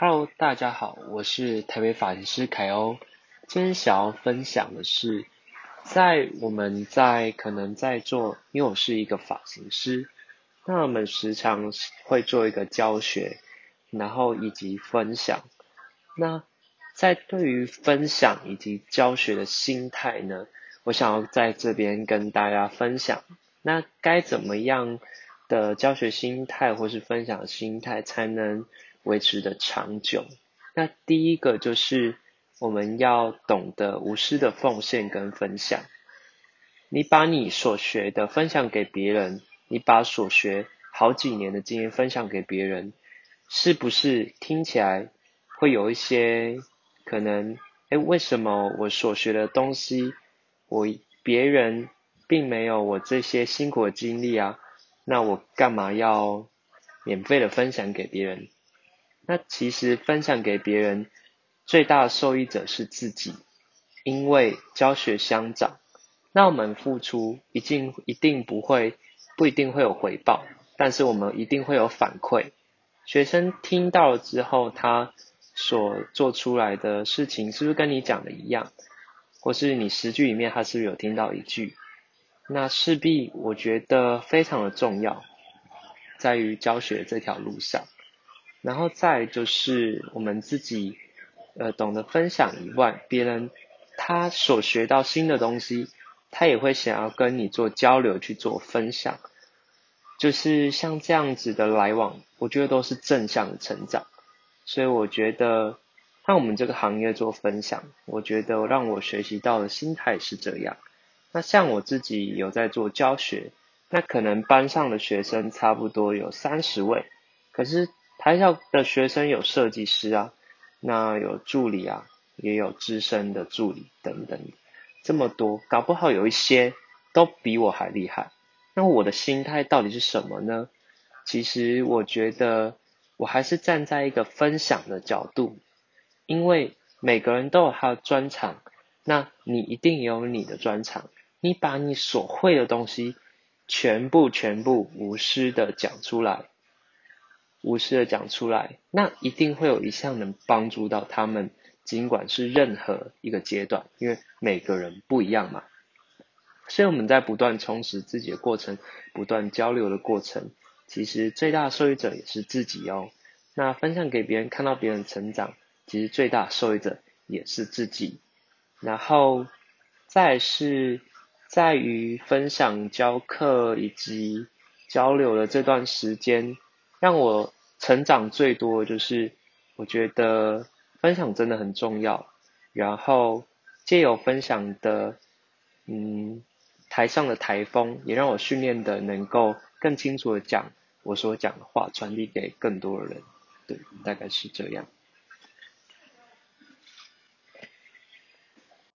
Hello，大家好，我是台北发型师凯欧。今天想要分享的是，在我们在可能在做，因为我是一个发型师，那我们时常会做一个教学，然后以及分享。那在对于分享以及教学的心态呢，我想要在这边跟大家分享。那该怎么样的教学心态或是分享心态才能？维持的长久。那第一个就是我们要懂得无私的奉献跟分享。你把你所学的分享给别人，你把所学好几年的经验分享给别人，是不是听起来会有一些可能？哎，为什么我所学的东西，我别人并没有我这些辛苦的经历啊？那我干嘛要免费的分享给别人？那其实分享给别人，最大的受益者是自己，因为教学相长，那我们付出一定一定不会不一定会有回报，但是我们一定会有反馈。学生听到了之后，他所做出来的事情是不是跟你讲的一样？或是你十句里面他是不是有听到一句？那势必我觉得非常的重要，在于教学这条路上。然后再就是我们自己，呃，懂得分享以外，别人他所学到新的东西，他也会想要跟你做交流去做分享，就是像这样子的来往，我觉得都是正向的成长。所以我觉得，看我们这个行业做分享，我觉得让我学习到的心态是这样。那像我自己有在做教学，那可能班上的学生差不多有三十位，可是。台校的学生有设计师啊，那有助理啊，也有资深的助理等等，这么多，搞不好有一些都比我还厉害。那我的心态到底是什么呢？其实我觉得我还是站在一个分享的角度，因为每个人都有他的专长，那你一定有你的专长，你把你所会的东西全部全部无私的讲出来。无私的讲出来，那一定会有一项能帮助到他们，尽管是任何一个阶段，因为每个人不一样嘛。所以我们在不断充实自己的过程，不断交流的过程，其实最大的受益者也是自己哦。那分享给别人，看到别人成长，其实最大受益者也是自己。然后再是在于分享、教课以及交流的这段时间。让我成长最多的就是，我觉得分享真的很重要。然后借由分享的，嗯，台上的台风，也让我训练的能够更清楚的讲我所讲的话，传递给更多的人。对，大概是这样。